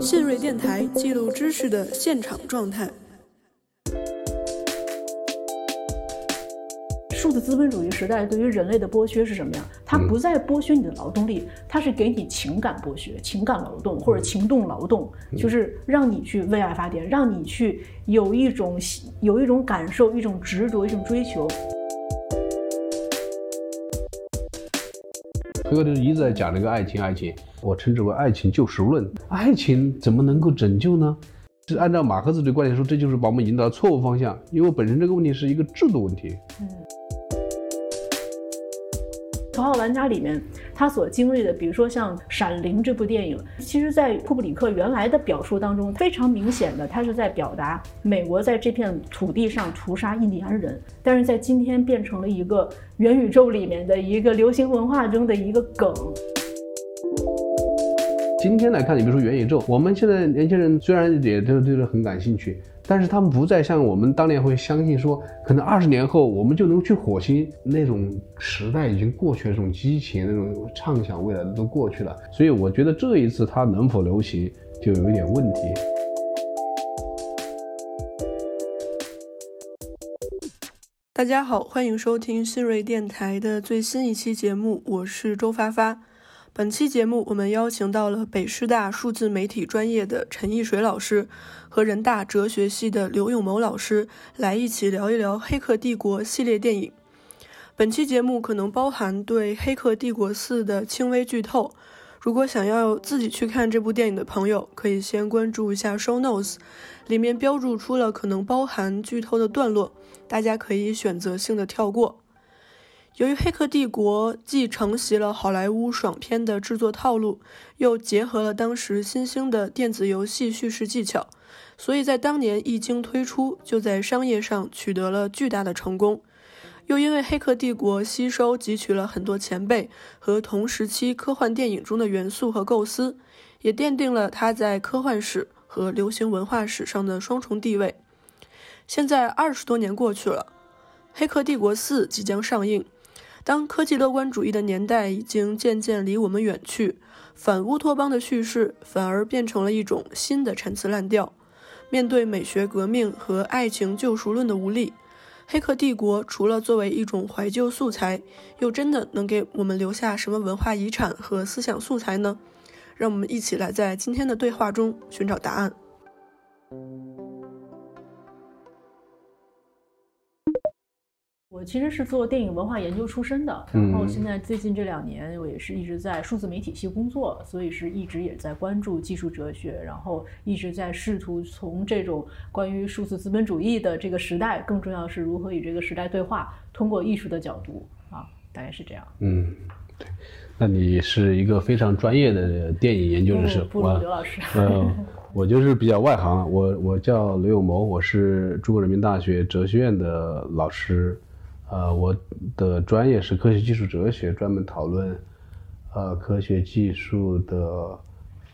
信瑞电台记录知识的现场状态。数字资本主义时代对于人类的剥削是什么呀？它不再剥削你的劳动力，它是给你情感剥削、情感劳动或者情动劳动，就是让你去为爱发电，让你去有一种有一种感受、一种执着、一种追求。哥一直在讲这个爱情，爱情，我称之为爱情救赎论。爱情怎么能够拯救呢？是按照马克思的观点说，这就是把我们引导到错误方向，因为本身这个问题是一个制度问题。《头号玩家》里面，他所经历的，比如说像《闪灵》这部电影，其实，在库布里克原来的表述当中，非常明显的，他是在表达美国在这片土地上屠杀印第安人，但是在今天变成了一个元宇宙里面的一个流行文化中的一个梗。今天来看，你比如说元宇宙，我们现在年轻人虽然也都对这很感兴趣。但是他们不再像我们当年会相信说，可能二十年后我们就能去火星那种时代已经过去了，这种激情、那种畅想未来的都过去了。所以我觉得这一次它能否流行就有一点问题。大家好，欢迎收听新锐电台的最新一期节目，我是周发发。本期节目我们邀请到了北师大数字媒体专业的陈奕水老师。和人大哲学系的刘永谋老师来一起聊一聊《黑客帝国》系列电影。本期节目可能包含对《黑客帝国四》的轻微剧透。如果想要自己去看这部电影的朋友，可以先关注一下 Show Notes，里面标注出了可能包含剧透的段落，大家可以选择性的跳过。由于《黑客帝国》既承袭了好莱坞爽片的制作套路，又结合了当时新兴的电子游戏叙事技巧。所以在当年一经推出，就在商业上取得了巨大的成功。又因为《黑客帝国》吸收汲取了很多前辈和同时期科幻电影中的元素和构思，也奠定了它在科幻史和流行文化史上的双重地位。现在二十多年过去了，《黑客帝国四》即将上映。当科技乐观主义的年代已经渐渐离我们远去，反乌托邦的叙事反而变成了一种新的陈词滥调。面对美学革命和爱情救赎论的无力，《黑客帝国》除了作为一种怀旧素材，又真的能给我们留下什么文化遗产和思想素材呢？让我们一起来在今天的对话中寻找答案。我其实是做电影文化研究出身的，然后现在最近这两年我也是一直在数字媒体系工作，所以是一直也在关注技术哲学，然后一直在试图从这种关于数字资本主义的这个时代，更重要是如何与这个时代对话，通过艺术的角度啊，大概是这样。嗯，对，那你是一个非常专业的电影研究人士，不如刘老师。嗯，我就是比较外行，我我叫刘永谋，我是中国人民大学哲学院的老师。呃，我的专业是科学技术哲学，专门讨论，呃，科学技术的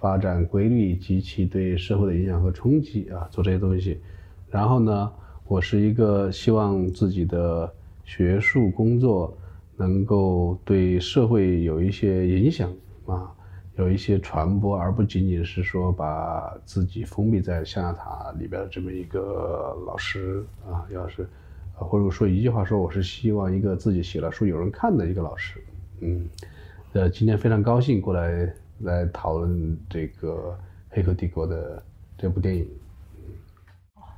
发展规律及其对社会的影响和冲击啊，做这些东西。然后呢，我是一个希望自己的学术工作能够对社会有一些影响啊，有一些传播，而不仅仅是说把自己封闭在象牙塔里边的这么一个老师啊，要是。或者说一句话说，我是希望一个自己写了书有人看的一个老师。嗯，呃，今天非常高兴过来来讨论这个《黑客帝国》的这部电影。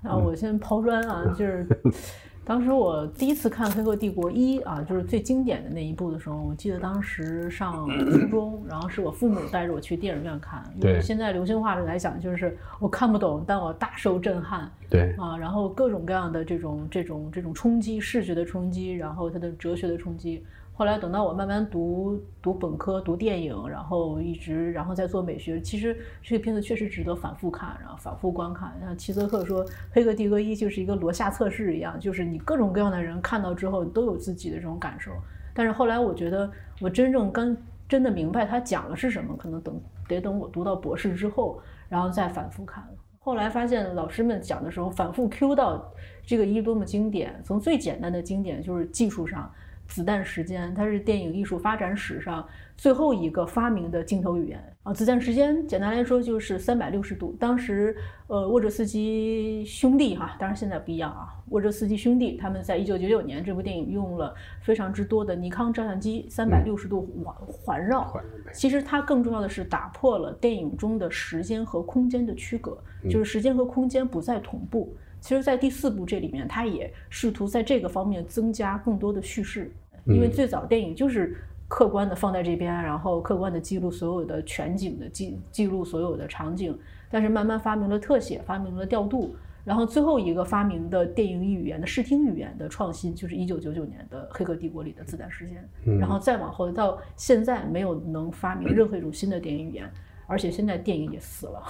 那我先抛砖啊，就是。当时我第一次看《黑客帝国一》啊，就是最经典的那一部的时候，我记得当时上初中，然后是我父母带着我去电影院看。对。现在流行话来讲，就是我看不懂，但我大受震撼。对。啊，然后各种各样的这种这种这种冲击，视觉的冲击，然后它的哲学的冲击。后来等到我慢慢读读本科、读电影，然后一直然后再做美学，其实这个片子确实值得反复看，然后反复观看。像齐泽克说，《黑客帝国一》就是一个罗夏测试一样，就是你各种各样的人看到之后都有自己的这种感受。但是后来我觉得，我真正跟真的明白他讲的是什么，可能等得等我读到博士之后，然后再反复看。后来发现老师们讲的时候，反复 Q 到这个一多么经典，从最简单的经典就是技术上。子弹时间，它是电影艺术发展史上最后一个发明的镜头语言啊。子弹时间简单来说就是三百六十度。当时，呃，沃哲斯基兄弟哈，当然现在不一样啊。沃哲斯基兄弟他们在一九九九年这部电影用了非常之多的尼康照相机，三百六十度环环绕。其实它更重要的是打破了电影中的时间和空间的区隔，就是时间和空间不再同步。其实，在第四部这里面，他也试图在这个方面增加更多的叙事。因为最早电影就是客观的放在这边，然后客观的记录所有的全景的记记录所有的场景，但是慢慢发明了特写，发明了调度，然后最后一个发明的电影语言的视听语言的创新，就是一九九九年的《黑客帝国》里的子弹时间，然后再往后到现在没有能发明任何一种新的电影语言，而且现在电影也死了，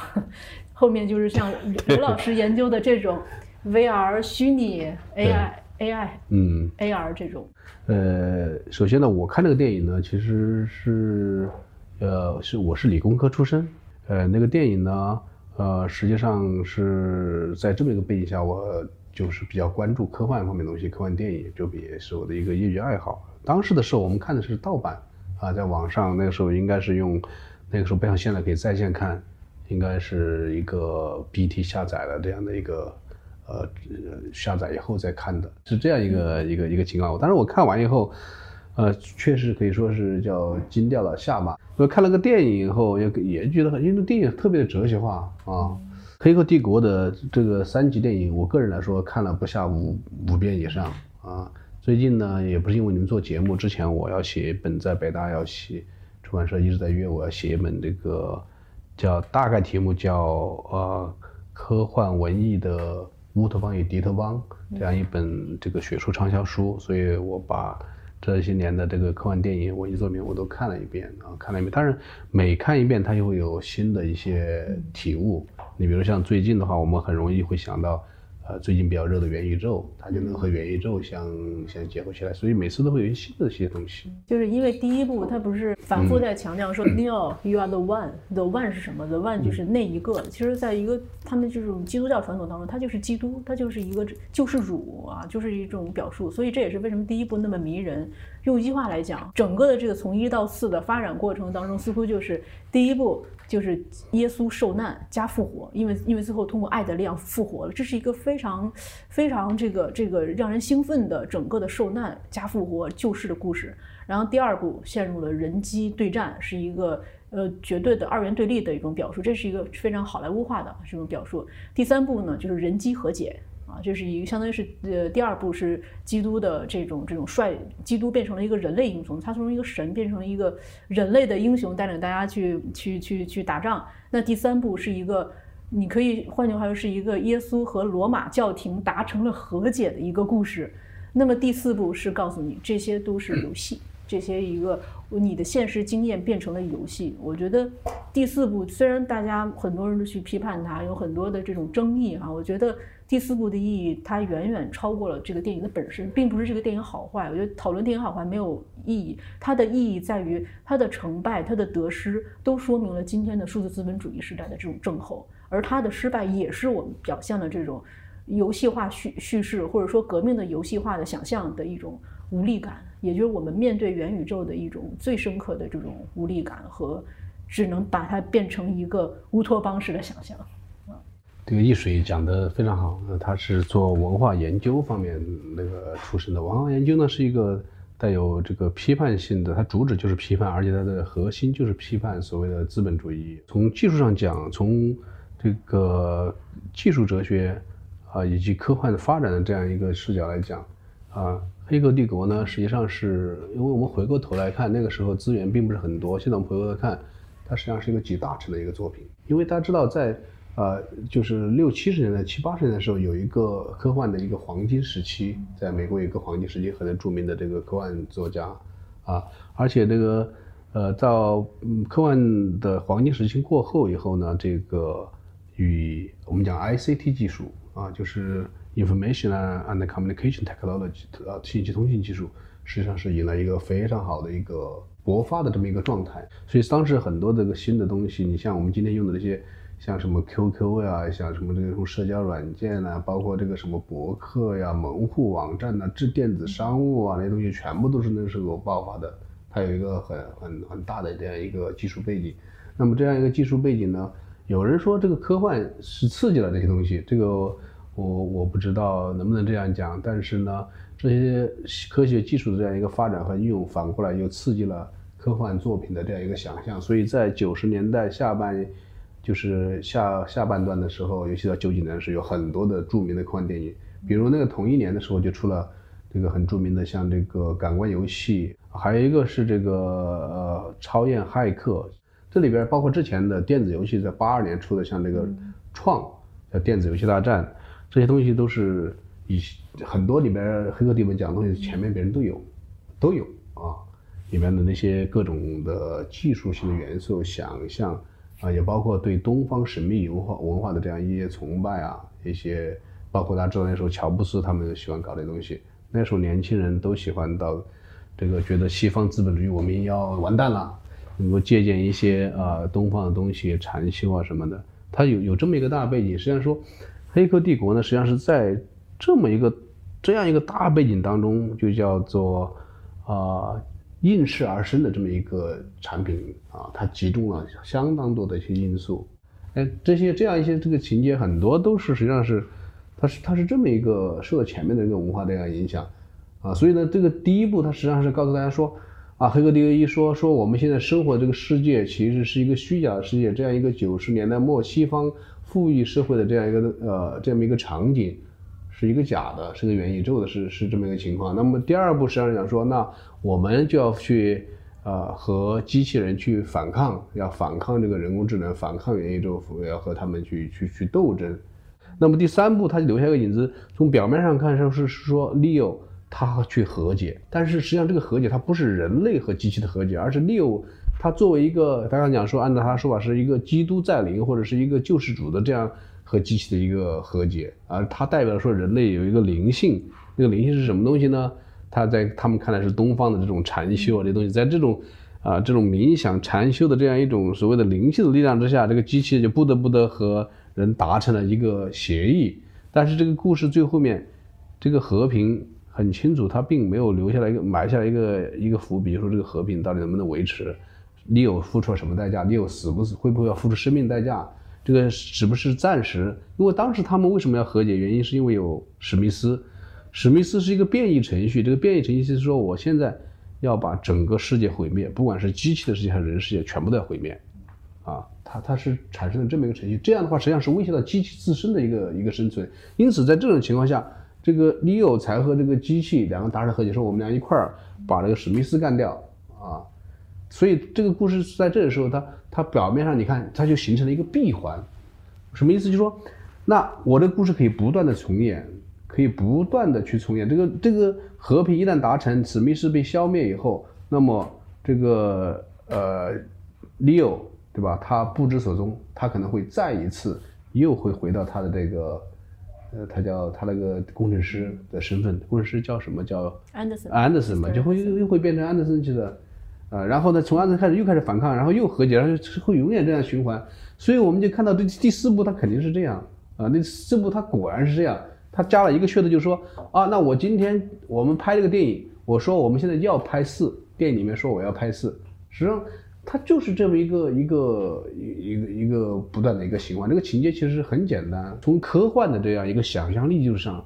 后面就是像 刘老师研究的这种 VR 虚拟 AI。AI，嗯，AR 这种，呃，首先呢，我看这个电影呢，其实是，呃，是我是理工科出身，呃，那个电影呢，呃，实际上是在这么一个背景下，我就是比较关注科幻方面的东西，科幻电影就也是我的一个业余爱好。当时的时候，我们看的是盗版，啊，在网上那个时候应该是用，那个时候不像现在可以在线看，应该是一个 BT 下载的这样的一个。呃，下载以后再看的是这样一个一个一个情况。但是我看完以后，呃，确实可以说是叫惊掉了下巴。我看了个电影以后，也也觉得很，因为电影特别的哲学化啊。《黑客帝国》的这个三级电影，我个人来说看了不下五五遍以上啊。最近呢，也不是因为你们做节目，之前我要写一本在北大要写，出版社一直在约我要写一本这个叫大概题目叫呃科幻文艺的。乌托邦与迪特邦这样一本这个学术畅销书，所以我把这些年的这个科幻电影、文艺作品我都看了一遍啊，看了一遍。但是每看一遍，它就会有新的一些体悟。你比如像最近的话，我们很容易会想到。呃，最近比较热的元宇宙，它就能和元宇宙相相结合起来，所以每次都会有一些新的一些东西。就是因为第一部它不是反复在强调说，Neo，you are the one，the one 是什么？the one 就是那一个。其实，在一个他们这种基督教传统当中，它就是基督，它就是一个救世主啊，就是一种表述。所以这也是为什么第一部那么迷人。用一句话来讲，整个的这个从一到四的发展过程当中，似乎就是第一步。就是耶稣受难加复活，因为因为最后通过爱的力量复活了，这是一个非常非常这个这个让人兴奋的整个的受难加复活救世的故事。然后第二步陷入了人机对战，是一个呃绝对的二元对立的一种表述，这是一个非常好莱坞化的这种表述。第三步呢，就是人机和解。啊，这是一个相当于是呃第二部是基督的这种这种帅，基督变成了一个人类英雄，他从一个神变成了一个人类的英雄，带领大家去去去去打仗。那第三部是一个，你可以换句话说是一个耶稣和罗马教廷达成了和解的一个故事。那么第四部是告诉你这些都是游戏，这些一个你的现实经验变成了游戏。我觉得第四部虽然大家很多人都去批判它，有很多的这种争议啊，我觉得。第四部的意义，它远远超过了这个电影的本身，并不是这个电影好坏。我觉得讨论电影好坏没有意义，它的意义在于它的成败、它的得失，都说明了今天的数字资本主义时代的这种症候。而它的失败，也是我们表现了这种游戏化叙叙事，或者说革命的游戏化的想象的一种无力感，也就是我们面对元宇宙的一种最深刻的这种无力感和只能把它变成一个乌托邦式的想象。这个易水讲得非常好，他是做文化研究方面那个出身的。文化研究呢是一个带有这个批判性的，它主旨就是批判，而且它的核心就是批判所谓的资本主义。从技术上讲，从这个技术哲学啊以及科幻的发展的这样一个视角来讲，啊，黑客帝国呢实际上是因为我们回过头来看，那个时候资源并不是很多。现在我们回过头看，它实际上是一个集大成的一个作品，因为大家知道在。呃，就是六七十年代、七八十年代的时候，有一个科幻的一个黄金时期，在美国有一个黄金时期，很著名的这个科幻作家，啊，而且这个，呃，到科幻的黄金时期过后以后呢，这个与我们讲 ICT 技术啊，就是 Information and Communication Technology 啊，信息通信技术，实际上是迎来一个非常好的一个勃发的这么一个状态。所以当时很多这个新的东西，你像我们今天用的这些。像什么 QQ 呀，像什么这种社交软件呐，包括这个什么博客呀、门户网站呐、这电子商务啊那些东西，全部都是那时候爆发的。它有一个很很很大的这样一个技术背景。那么这样一个技术背景呢，有人说这个科幻是刺激了这些东西，这个我我不知道能不能这样讲。但是呢，这些科学技术的这样一个发展和应用，反过来又刺激了科幻作品的这样一个想象。所以在九十年代下半。就是下下半段的时候，尤其到九几年是有很多的著名的科幻电影，比如那个同一年的时候就出了这个很著名的像这个感官游戏，还有一个是这个呃超验骇客，这里边包括之前的电子游戏，在八二年出的像这个创叫电子游戏大战，这些东西都是以很多里边黑客帝国讲的东西前面别人都有都有啊，里面的那些各种的技术性的元素想象。啊，也包括对东方神秘文化文化的这样一些崇拜啊，一些包括大家知道那时候乔布斯他们喜欢搞的东西，那时候年轻人都喜欢到这个觉得西方资本主义我们要完蛋了，能够借鉴一些啊东方的东西，禅修啊什么的，它有有这么一个大背景。实际上说，黑客帝国呢，实际上是在这么一个这样一个大背景当中，就叫做啊。应势而生的这么一个产品啊，它集中了相当多的一些因素，哎，这些这样一些这个情节很多都是实际上是，它是它是这么一个受到前面的一个文化的样影响，啊，所以呢，这个第一步它实际上是告诉大家说，啊，黑客帝国一说说我们现在生活这个世界其实是一个虚假的世界，这样一个九十年代末西方富裕社会的这样一个呃这么一个场景。是一个假的，是个元宇宙的，是是这么一个情况。那么第二步实际上讲说，那我们就要去呃和机器人去反抗，要反抗这个人工智能，反抗元宇宙，要和他们去去去斗争。那么第三步，他就留下个影子，从表面上看上是是说 Leo 他去和解，但是实际上这个和解它不是人类和机器的和解，而是 Leo 他作为一个，刚刚讲说，按照他的说法是一个基督在临或者是一个救世主的这样。和机器的一个和解，而它代表说人类有一个灵性，那个灵性是什么东西呢？它在他们看来是东方的这种禅修啊，这东西，在这种啊这种冥想禅修的这样一种所谓的灵性的力量之下，这个机器就不得不得和人达成了一个协议。但是这个故事最后面，这个和平很清楚，它并没有留下来一个埋下来一个一个伏笔，说这个和平到底能不能维持？你有付出了什么代价？你有死不死？会不会要付出生命代价？这个是不是暂时？因为当时他们为什么要和解？原因是因为有史密斯，史密斯是一个变异程序。这个变异程序是说，我现在要把整个世界毁灭，不管是机器的世界还是人世界，全部都要毁灭。啊，它它是产生了这么一个程序，这样的话实际上是威胁到机器自身的一个一个生存。因此，在这种情况下，这个 Leo 才和这个机器两个达成和解，说我们俩一块儿把这个史密斯干掉。啊。所以这个故事在这个时候，它它表面上你看，它就形成了一个闭环，什么意思？就是说，那我的故事可以不断的重演，可以不断的去重演。这个这个和平一旦达成，史密斯被消灭以后，那么这个呃，Leo 对吧？他不知所踪，他可能会再一次又会回到他的这个呃，他叫他那个工程师的身份，工程师叫什么叫安德森？安德森嘛，就会又又会变成安德森去的。啊，然后呢，从安德开始又开始反抗，然后又和解，然后会永远这样循环。所以我们就看到这第四部，它肯定是这样啊。那四部它果然是这样，它加了一个噱头，就是说啊，那我今天我们拍这个电影，我说我们现在要拍四，电影里面说我要拍四，实际上它就是这么一个一个一个一个不断的一个循环。这个情节其实很简单，从科幻的这样一个想象力就是上，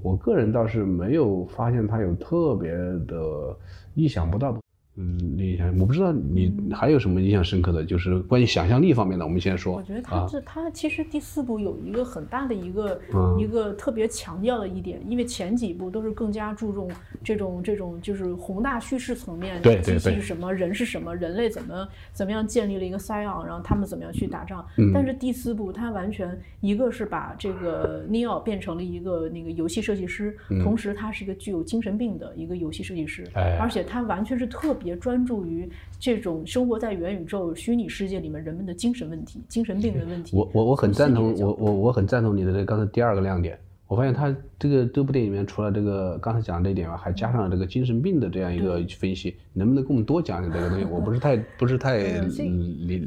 我个人倒是没有发现它有特别的意想不到的。嗯，印象我不知道你还有什么印象深刻的，就是关于想象力方面的。我们先说。我觉得它这它其实第四部有一个很大的一个一个特别强调的一点，因为前几部都是更加注重这种这种就是宏大叙事层面，对机器是什么，人是什么，人类怎么怎么样建立了一个 Sion，然后他们怎么样去打仗。但是第四部它完全一个是把这个 Neo 变成了一个那个游戏设计师，同时他是一个具有精神病的一个游戏设计师，而且他完全是特。别专注于这种生活在元宇宙虚拟世界里面人们的精神问题、精神病人问题。我我我很赞同，我我我很赞同你的这刚才第二个亮点。我发现他这个这部电影里面除了这个刚才讲的这一点外，还加上了这个精神病的这样一个分析，能不能跟我们多讲讲这个东西？我不是太不是太了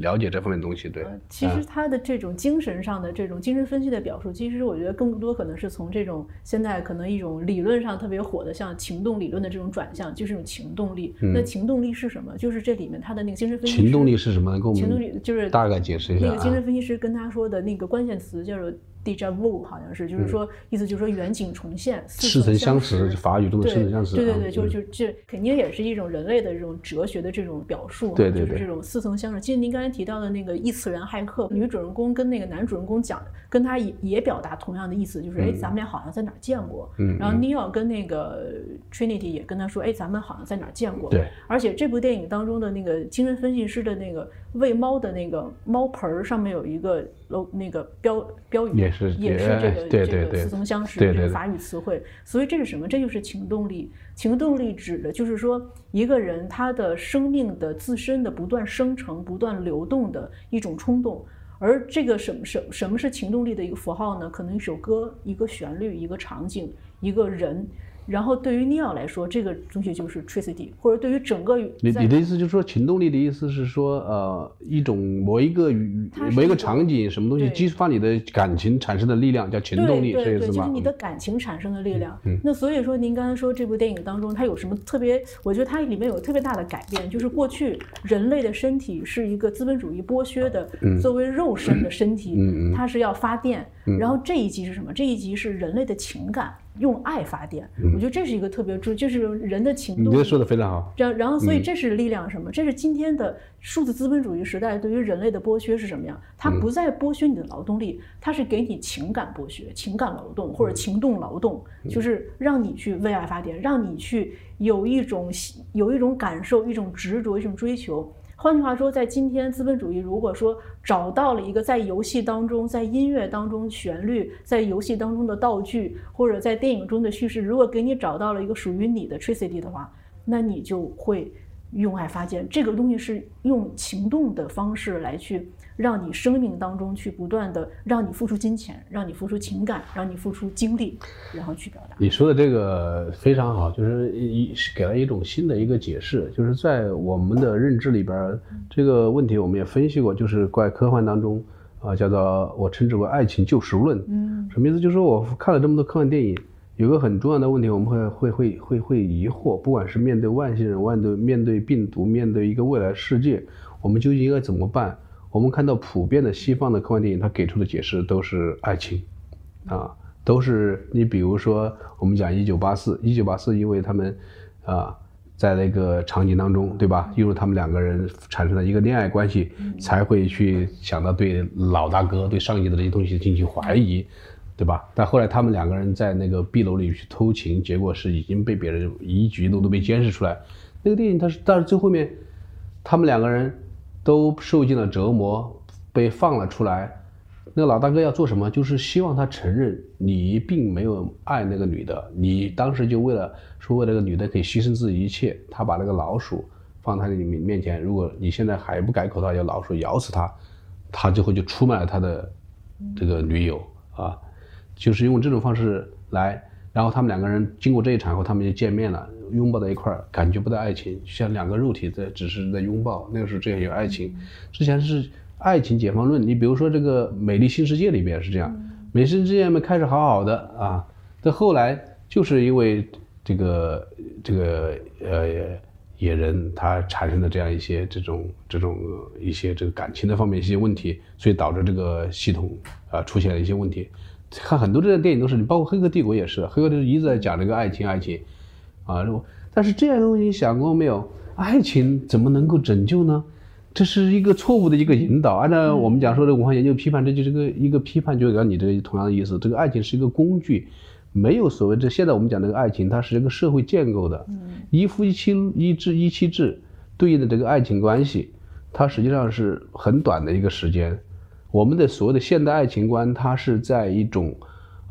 了解这方面东西，对。其实他的这种精神上的这种精神分析的表述，其实我觉得更多可能是从这种现在可能一种理论上特别火的，像情动理论的这种转向，就是这种情动力。那情动力是什么？就是这里面他的那个精神分析。情动力是什么？跟我们情动力就是大概解释一下。那个精神分析师跟他说的那个关键词叫做。Deja vu 好像是，就是说意思就是说远景重现，似曾相识，法语中的似曾相识。对对对，就就这肯定也是一种人类的这种哲学的这种表述，对对对就是这种似曾相识。其实您刚才提到的那个异次元骇客，女主人公跟那个男主人公讲，跟他也也表达同样的意思，就是哎，咱们俩好像在哪儿见过。嗯。然后 Neil 跟那个 Trinity 也跟他说，哎，咱们好像在哪儿见过。对。而且这部电影当中的那个精神分析师的那个喂猫的那个猫盆儿上面有一个。楼那个标标语也是也是这个这个似曾相识这个法语词汇，所以这是什么？这就是情动力。情动力指的就是说一个人他的生命的自身的不断生成、不断流动的一种冲动。而这个什么什什么是情动力的一个符号呢？可能一首歌、一个旋律、一个场景、一个人。然后对于尼奥来说，这个东西就是 tricity，或者对于整个你你的意思就是说，情动力的意思是说，呃，一种某一个某一个场景什么东西激发你的感情产生的力量叫情动力，是意思吗？就是你的感情产生的力量。那所以说，您刚才说这部电影当中它有什么特别？我觉得它里面有特别大的改变，就是过去人类的身体是一个资本主义剥削的作为肉身的身体，它是要发电。然后这一集是什么？这一集是人类的情感。用爱发电，我觉得这是一个特别重，就是人的情动。你说的非常好。然然后，所以这是力量什么？这是今天的数字资本主义时代对于人类的剥削是什么样？它不再剥削你的劳动力，它是给你情感剥削、情感劳动或者情动劳动，就是让你去为爱发电，让你去有一种有一种感受、一种执着、一种追求。换句话说，在今天资本主义如果说找到了一个在游戏当中、在音乐当中旋律、在游戏当中的道具，或者在电影中的叙事，如果给你找到了一个属于你的 tricity 的话，那你就会用爱发电。这个东西是用行动的方式来去。让你生命当中去不断的让你付出金钱，让你付出情感，让你付出精力，然后去表达。你说的这个非常好，就是一给了一种新的一个解释，就是在我们的认知里边，这个问题我们也分析过，就是怪科幻当中啊，叫做我称之为爱情救赎论。嗯，什么意思？就是说我看了这么多科幻电影，有个很重要的问题，我们会会会会会疑惑，不管是面对外星人，面对面对病毒，面对一个未来世界，我们究竟应该怎么办？我们看到普遍的西方的科幻电影，它给出的解释都是爱情，啊，都是你比如说我们讲一九八四，一九八四，因为他们啊在那个场景当中，对吧？因为他们两个人产生了一个恋爱关系，才会去想到对老大哥、对上级的这些东西进行怀疑，对吧？但后来他们两个人在那个壁楼里去偷情，结果是已经被别人一举一动都被监视出来。那个电影它是，但是最后面他们两个人。都受尽了折磨，被放了出来。那个老大哥要做什么？就是希望他承认你并没有爱那个女的。你当时就为了说为了那个女的可以牺牲自己一切，他把那个老鼠放在你面前。如果你现在还不改口的话，要老鼠咬死他，他最后就出卖了他的这个女友啊，就是用这种方式来。然后他们两个人经过这一场后，他们就见面了。拥抱在一块儿，感觉不到爱情，像两个肉体在，只是在拥抱。那个时候这样有爱情，之前是爱情解放论。你比如说这个《美丽新世界》里边是这样，美丽新世界们开始好好的啊，但后来就是因为这个这个呃野人他产生的这样一些这种这种一些这个感情的方面一些问题，所以导致这个系统啊出现了一些问题。看很多这样电影都是，你包括《黑客帝国》也是，《黑客帝国》一直在讲这个爱情爱情。啊，但是这样的东西你想过没有？爱情怎么能够拯救呢？这是一个错误的一个引导。按照我们讲说的文化研究批判，这就是个一个批判，就跟你这同样的意思。这个爱情是一个工具，没有所谓这现在我们讲这个爱情，它是一个社会建构的，一夫一妻一制一妻制对应的这个爱情关系，它实际上是很短的一个时间。我们的所谓的现代爱情观，它是在一种，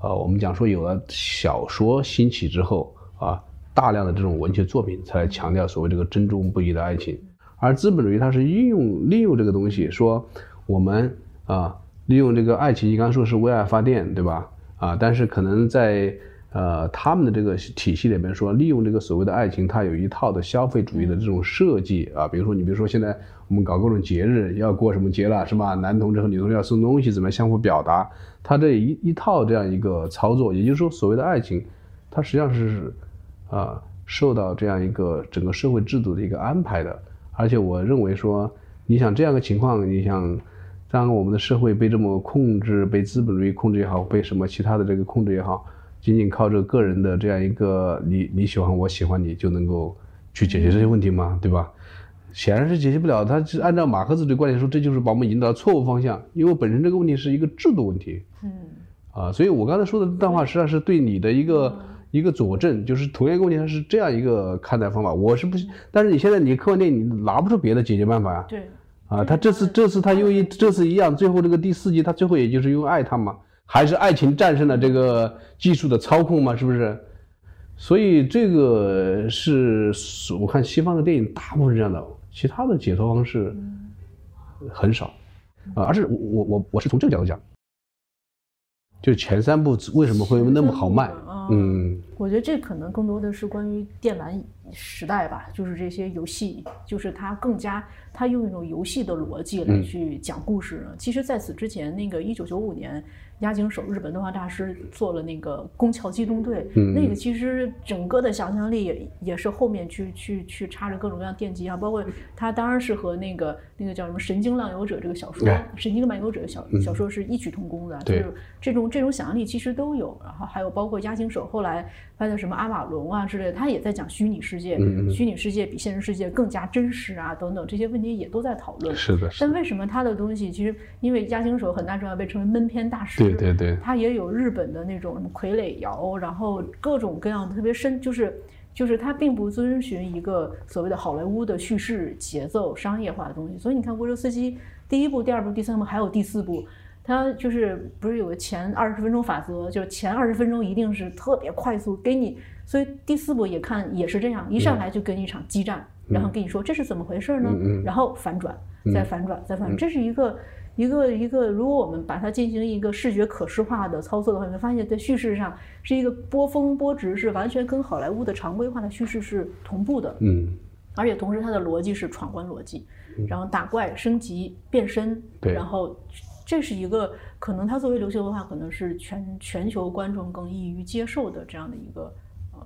呃，我们讲说有了小说兴起之后啊。大量的这种文学作品才来强调所谓这个珍重不移的爱情，而资本主义它是运用利用这个东西，说我们啊利用这个爱情，你刚刚说是为爱发电，对吧？啊，但是可能在呃他们的这个体系里面说，利用这个所谓的爱情，它有一套的消费主义的这种设计啊，比如说你比如说现在我们搞各种节日，要过什么节了是吧？男同志和女同志要送东西，怎么相互表达？它这一一套这样一个操作，也就是说所谓的爱情，它实际上是啊受到这样一个整个社会制度的一个安排的，而且我认为说，你想这样的情况，你想。当我们的社会被这么控制，被资本主义控制也好，被什么其他的这个控制也好，仅仅靠着个人的这样一个你你喜欢我喜欢你就能够去解决这些问题吗？对吧？显然是解决不了。他是按照马克思主义观点说，这就是把我们引导错误方向，因为本身这个问题是一个制度问题。嗯。啊，所以我刚才说的这段话实际上是对你的一个一个佐证，就是同样一个问题，它是这样一个看待方法。我是不，但是你现在你科幻电影你拿不出别的解决办法呀。对。啊，他这次这次他又一这次一样，最后这个第四季他最后也就是因为爱他嘛，还是爱情战胜了这个技术的操控嘛，是不是？所以这个是我看西方的电影大部分是这样的，其他的解脱方式很少啊。而是我我我我是从这个角度讲，就前三部为什么会那么好卖？嗯，我觉得这可能更多的是关于电玩时代吧，就是这些游戏，就是它更加。它用一种游戏的逻辑来去讲故事。其实，在此之前，那个一九九五年。押井守，日本动画大师做了那个《宫桥机动队》，那个其实整个的想象力也也是后面去去去插着各种各样电机啊，包括他当然是和那个那个叫什么《神经浪游者》这个小说，《神经漫游者》小小说是异曲同工的，就是这种这种想象力其实都有。然后还有包括押井守后来拍的什么《阿瓦隆》啊之类的，他也在讲虚拟世界，虚拟世界比现实世界更加真实啊等等这些问题也都在讨论。是的。但为什么他的东西其实因为押井守很大程度上被称为闷片大师。对对，他也有日本的那种什么傀儡摇，然后各种各样的特别深，就是就是他并不遵循一个所谓的好莱坞的叙事节奏、商业化的东西。所以你看，沃卓斯基第一部、第二部、第三部还有第四部，他就是不是有个前二十分钟法则，就是前二十分钟一定是特别快速给你。所以第四部也看也是这样，一上来就跟一场激战，然后跟你说这是怎么回事呢？然后反转，再反转，再反转，这是一个。一个一个，如果我们把它进行一个视觉可视化的操作的话，你会发现在叙事上是一个波峰波值，是完全跟好莱坞的常规化的叙事是同步的。嗯，而且同时它的逻辑是闯关逻辑，然后打怪升级变身，然后这是一个可能它作为流行文化可能是全全球观众更易于接受的这样的一个呃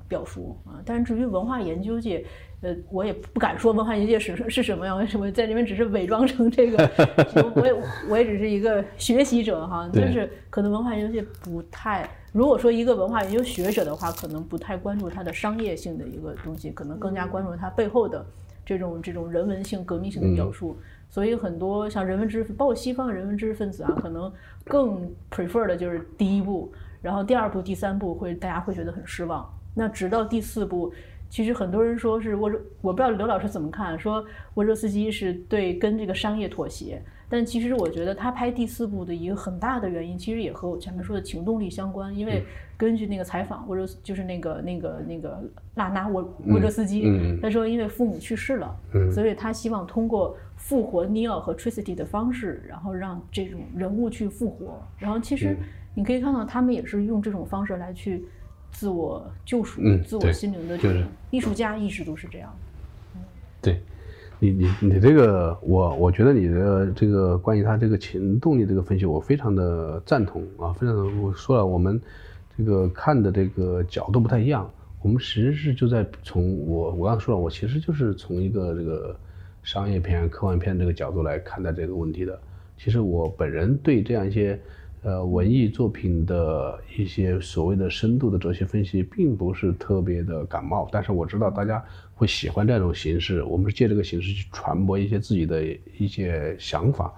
表述啊。但是至于文化研究界。呃，我也不敢说文化研究界是是什么样？为什么在这边只是伪装成这个？我也我也只是一个学习者哈。但是可能文化研究界不太，如果说一个文化研究学者的话，可能不太关注它的商业性的一个东西，可能更加关注它背后的这种这种人文性、革命性的表述。所以很多像人文知识，包括西方人文知识分子啊，可能更 prefer 的就是第一步，然后第二步、第三步会大家会觉得很失望。那直到第四部。其实很多人说是沃，我不知道刘老师怎么看，说沃热斯基是对跟这个商业妥协。但其实我觉得他拍第四部的一个很大的原因，其实也和我前面说的情动力相关。因为根据那个采访，沃热就是那个那个那个娜娜沃沃热斯基，他说因为父母去世了，所以他希望通过复活尼奥和 Tricity 的方式，然后让这种人物去复活。然后其实你可以看到，他们也是用这种方式来去。自我救赎、嗯自我心灵的这个艺术家一直都是这样。对，你你你这个，我我觉得你的这个关于他这个情动力这个分析，我非常的赞同啊，非常的。我说了，我们这个看的这个角度不太一样。我们其实是就在从我我刚才说了，我其实就是从一个这个商业片、科幻片这个角度来看待这个问题的。其实我本人对这样一些。呃，文艺作品的一些所谓的深度的哲学分析，并不是特别的感冒，但是我知道大家会喜欢这种形式。我们是借这个形式去传播一些自己的一些想法。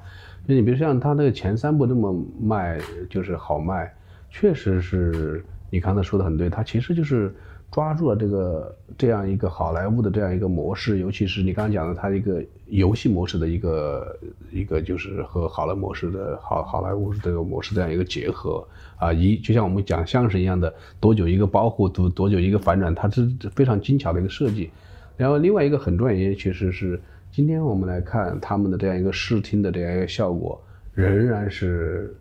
就你比如像他那个前三部那么卖，就是好卖，确实是你刚才说的很对，他其实就是。抓住了这个这样一个好莱坞的这样一个模式，尤其是你刚刚讲的它一个游戏模式的一个一个就是和好莱坞模式的好好莱坞这个模式这样一个结合啊，一就像我们讲相声一样的，多久一个包袱，多多久一个反转，它是非常精巧的一个设计。然后另外一个很重要原因，其实是今天我们来看他们的这样一个视听的这样一个效果，仍然是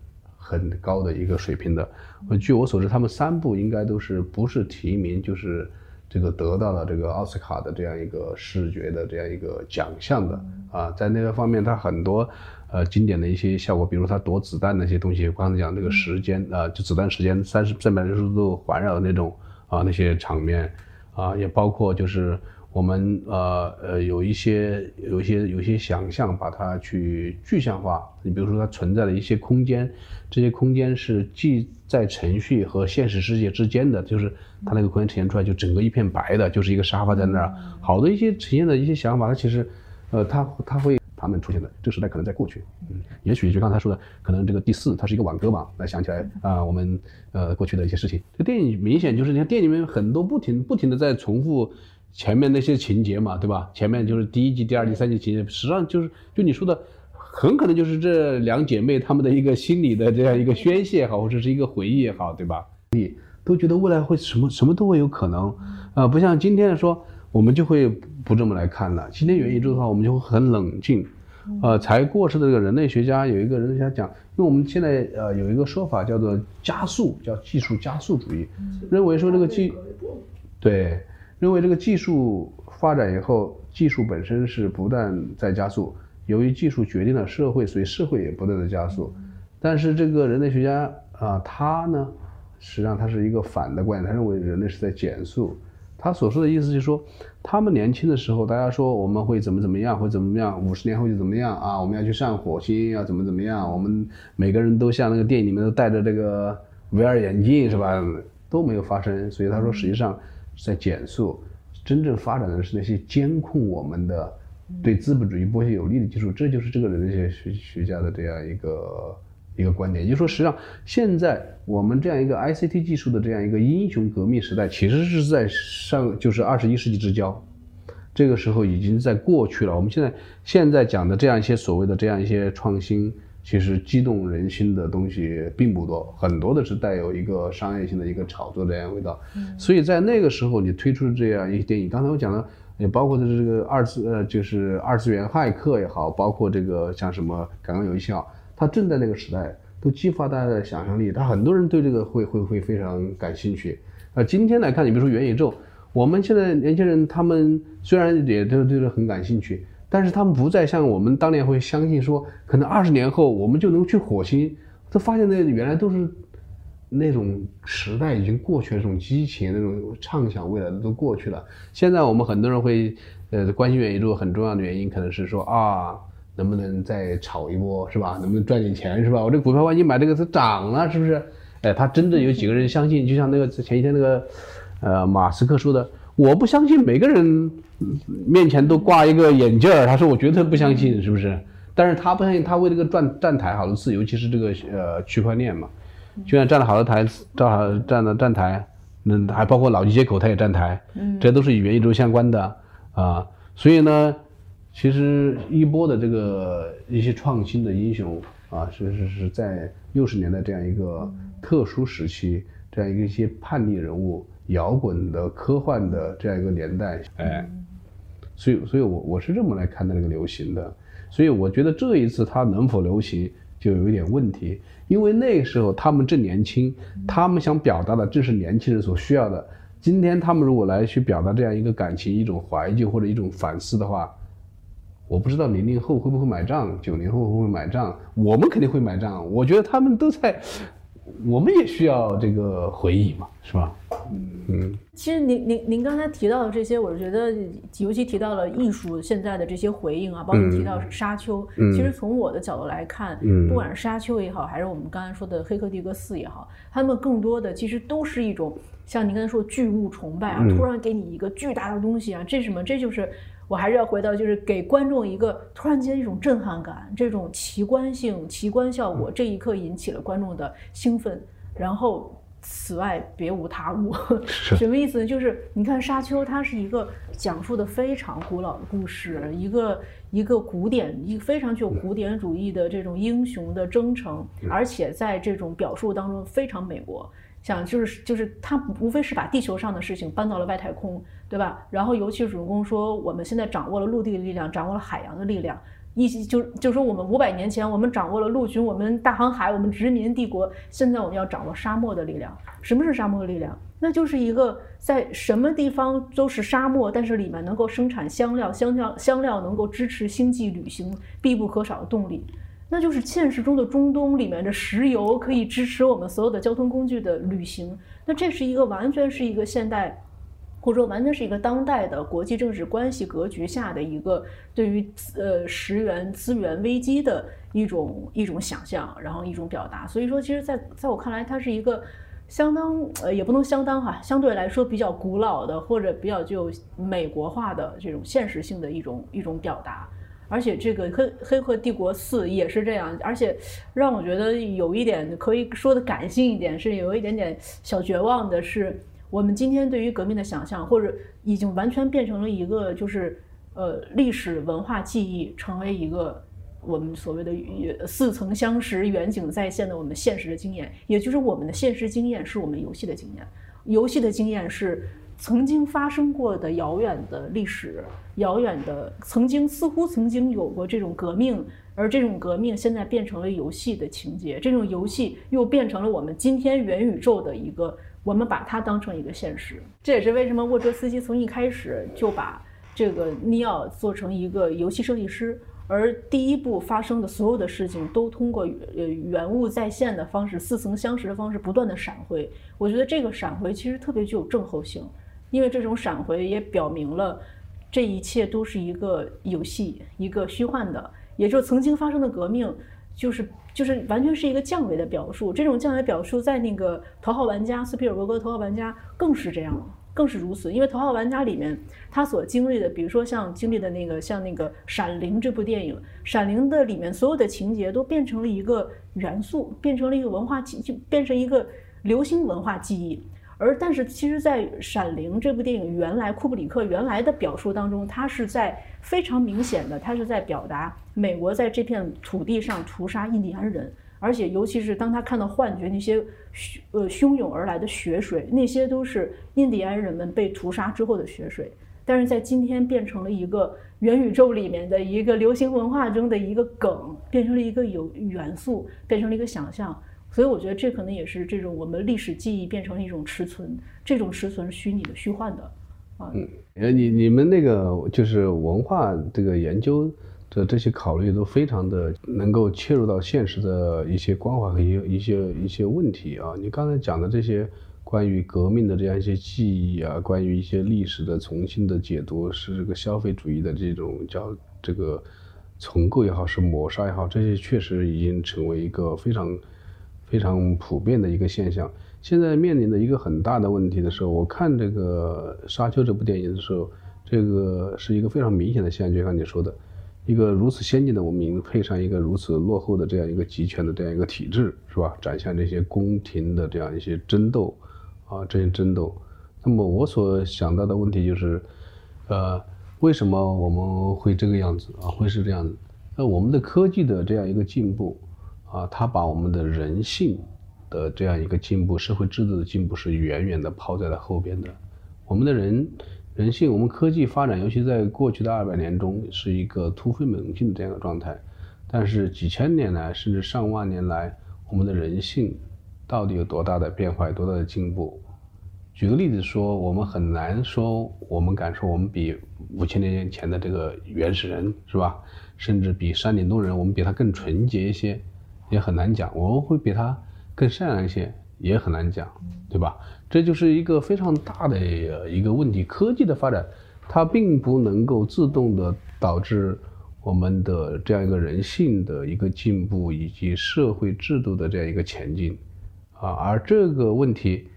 很高的一个水平的。呃，据我所知，他们三部应该都是不是提名就是这个得到了这个奥斯卡的这样一个视觉的这样一个奖项的啊，在那个方面，它很多呃经典的一些效果，比如它躲子弹那些东西，刚才讲这个时间啊，就子弹时间三十三百六十度环绕的那种啊那些场面啊，也包括就是我们呃呃有一些有一些有一些想象，把它去具象化。你比如说它存在的一些空间，这些空间是既在程序和现实世界之间的，就是它那个空间呈现出来就整个一片白的，就是一个沙发在那儿，好多一些呈现的一些想法，它其实呃它它会。他们出现的这个时代可能在过去，嗯，也许就刚才说的，可能这个第四它是一个挽歌嘛，来想起来啊，我们呃过去的一些事情。这电影明显就是你看电影里面很多不停不停的在重复前面那些情节嘛，对吧？前面就是第一集、第二集、第三集情节，实际上就是就你说的，很可能就是这两姐妹她们的一个心理的这样一个宣泄也好，或者是一个回忆也好，对吧？你都觉得未来会什么什么都会有可能，啊，不像今天说。我们就会不这么来看了。今天元宇宙的话，我们就会很冷静。呃，才过世的这个人类学家有一个人类学家讲，因为我们现在呃有一个说法叫做加速，叫技术加速主义，认为说这个技，对，认为这个技术发展以后，技术本身是不断在加速。由于技术决定了社会，所以社会也不断的加速。但是这个人类学家啊，他呢，实际上他是一个反的观点，他认为人类是在减速。他所说的意思就是说，他们年轻的时候，大家说我们会怎么怎么样，会怎么怎么样，五十年后就怎么样啊？我们要去上火星，要怎么怎么样？我们每个人都像那个电影里面都戴着这个 VR 眼镜，是吧？都没有发生。所以他说，实际上在减速，真正发展的是那些监控我们的、对资本主义剥削有利的技术。这就是这个人类学学家的这样一个。一个观点，也就是说，实际上现在我们这样一个 ICT 技术的这样一个英雄革命时代，其实是在上就是二十一世纪之交，这个时候已经在过去了。我们现在现在讲的这样一些所谓的这样一些创新，其实激动人心的东西并不多，很多的是带有一个商业性的一个炒作的这样味道。所以在那个时候，你推出这样一些电影，刚才我讲了，也包括的这个二次呃，就是二次元骇客也好，包括这个像什么感官游戏啊。它正在那个时代，都激发大家的想象力。他很多人对这个会会会非常感兴趣。啊，今天来看，你比如说元宇宙，我们现在年轻人他们虽然也都对这很感兴趣，但是他们不再像我们当年会相信说，可能二十年后我们就能去火星。他发现那原来都是那种时代已经过去了，那种激情、那种畅想未来的都过去了。现在我们很多人会呃关心元宇宙，很重要的原因可能是说啊。能不能再炒一波，是吧？能不能赚点钱，是吧？我这股票万一买这个它涨了，是不是？哎，他真正有几个人相信？就像那个前一天那个，呃，马斯克说的，我不相信每个人面前都挂一个眼镜儿。他说我绝对不相信，是不是？但是他不相信，他为这个站站台好多次，尤其是这个呃区块链嘛，就像站了好多台，站好站了站台，那还包括老机接口，他也站台，嗯，这都是与元宇宙相关的啊，所以呢。其实一波的这个一些创新的英雄啊，是是是在六十年代这样一个特殊时期，这样一个一些叛逆人物、摇滚的、科幻的这样一个年代，哎，所以所以我我是这么来看待那个流行的，所以我觉得这一次它能否流行就有一点问题，因为那个时候他们正年轻，他们想表达的正是年轻人所需要的。今天他们如果来去表达这样一个感情、一种怀旧或者一种反思的话，我不知道零零后会不会买账，九零后会不会买账？我们肯定会买账。我觉得他们都在，我们也需要这个回忆嘛，是吧？嗯嗯。其实您您您刚才提到的这些，我是觉得，尤其提到了艺术现在的这些回应啊，包括提到沙丘。嗯。其实从我的角度来看，嗯，不管是沙丘也好，还是我们刚才说的《黑客帝国四》也好，他们更多的其实都是一种像您刚才说巨物崇拜啊，突然给你一个巨大的东西啊，这什么？这就是。我还是要回到，就是给观众一个突然间一种震撼感，这种奇观性、奇观效果，这一刻引起了观众的兴奋。然后，此外别无他物。什么意思呢？就是你看《沙丘》，它是一个讲述的非常古老的故事，一个一个古典，一个非常具有古典主义的这种英雄的征程，而且在这种表述当中非常美国。讲就是就是他无非是把地球上的事情搬到了外太空，对吧？然后尤其主人公说，我们现在掌握了陆地的力量，掌握了海洋的力量，一就就说我们五百年前我们掌握了陆军，我们大航海，我们殖民帝国，现在我们要掌握沙漠的力量。什么是沙漠的力量？那就是一个在什么地方都是沙漠，但是里面能够生产香料，香料香料能够支持星际旅行必不可少的动力。那就是现实中的中东里面的石油可以支持我们所有的交通工具的旅行。那这是一个完全是一个现代。或者说，完全是一个当代的国际政治关系格局下的一个对于呃石源资源危机的一种一种想象，然后一种表达。所以说，其实，在在我看来，它是一个相当呃，也不能相当哈，相对来说比较古老的或者比较具有美国化的这种现实性的一种一种表达。而且，这个《黑黑客帝国四》也是这样。而且，让我觉得有一点可以说的感性一点，是有一点点小绝望的是。我们今天对于革命的想象，或者已经完全变成了一个，就是呃历史文化记忆，成为一个我们所谓的似曾相识、远景再现的我们现实的经验。也就是我们的现实经验是我们游戏的经验，游戏的经验是曾经发生过的遥远的历史，遥远的曾经似乎曾经有过这种革命，而这种革命现在变成了游戏的情节，这种游戏又变成了我们今天元宇宙的一个。我们把它当成一个现实，这也是为什么沃卓斯基从一开始就把这个尼奥做成一个游戏设计师，而第一步发生的所有的事情都通过呃原物再现的方式、似曾相识的方式不断的闪回。我觉得这个闪回其实特别具有症候性，因为这种闪回也表明了这一切都是一个游戏，一个虚幻的，也就是曾经发生的革命。就是就是完全是一个降维的表述，这种降维表述在那个《头号玩家》斯皮尔伯格《头号玩家》更是这样，更是如此。因为《头号玩家》里面他所经历的，比如说像经历的那个像那个《闪灵》这部电影，《闪灵》的里面所有的情节都变成了一个元素，变成了一个文化记，就变成一个流行文化记忆。而但是，其实，在《闪灵》这部电影原来库布里克原来的表述当中，他是在非常明显的，他是在表达美国在这片土地上屠杀印第安人，而且尤其是当他看到幻觉那些呃汹涌而来的血水，那些都是印第安人们被屠杀之后的血水。但是在今天变成了一个元宇宙里面的一个流行文化中的一个梗，变成了一个有元素，变成了一个想象。所以我觉得这可能也是这种我们历史记忆变成了一种持存，这种持存是虚拟的、虚幻的，啊。嗯，你你们那个就是文化这个研究的这些考虑都非常的能够切入到现实的一些关怀和一一些一些问题啊。你刚才讲的这些关于革命的这样一些记忆啊，关于一些历史的重新的解读，是这个消费主义的这种叫这个重构也好，是抹杀也好，这些确实已经成为一个非常。非常普遍的一个现象。现在面临的一个很大的问题的时候，我看这个《沙丘》这部电影的时候，这个是一个非常明显的现象，就像你说的，一个如此先进的文明配上一个如此落后的这样一个集权的这样一个体制，是吧？展现这些宫廷的这样一些争斗，啊，这些争斗。那么我所想到的问题就是，呃，为什么我们会这个样子啊？会是这样子？那我们的科技的这样一个进步。啊，他把我们的人性的这样一个进步、社会制度的进步是远远的抛在了后边的。我们的人人性，我们科技发展，尤其在过去的二百年中，是一个突飞猛进的这样一个状态。但是几千年来，甚至上万年来，我们的人性到底有多大的变化、有多大的进步？举个例子说，我们很难说，我们敢说我们比五千年前的这个原始人是吧？甚至比山顶洞人，我们比他更纯洁一些。也很难讲，我们会比他更善良一些，也很难讲，对吧？这就是一个非常大的一个问题。科技的发展，它并不能够自动的导致我们的这样一个人性的一个进步，以及社会制度的这样一个前进，啊，而这个问题，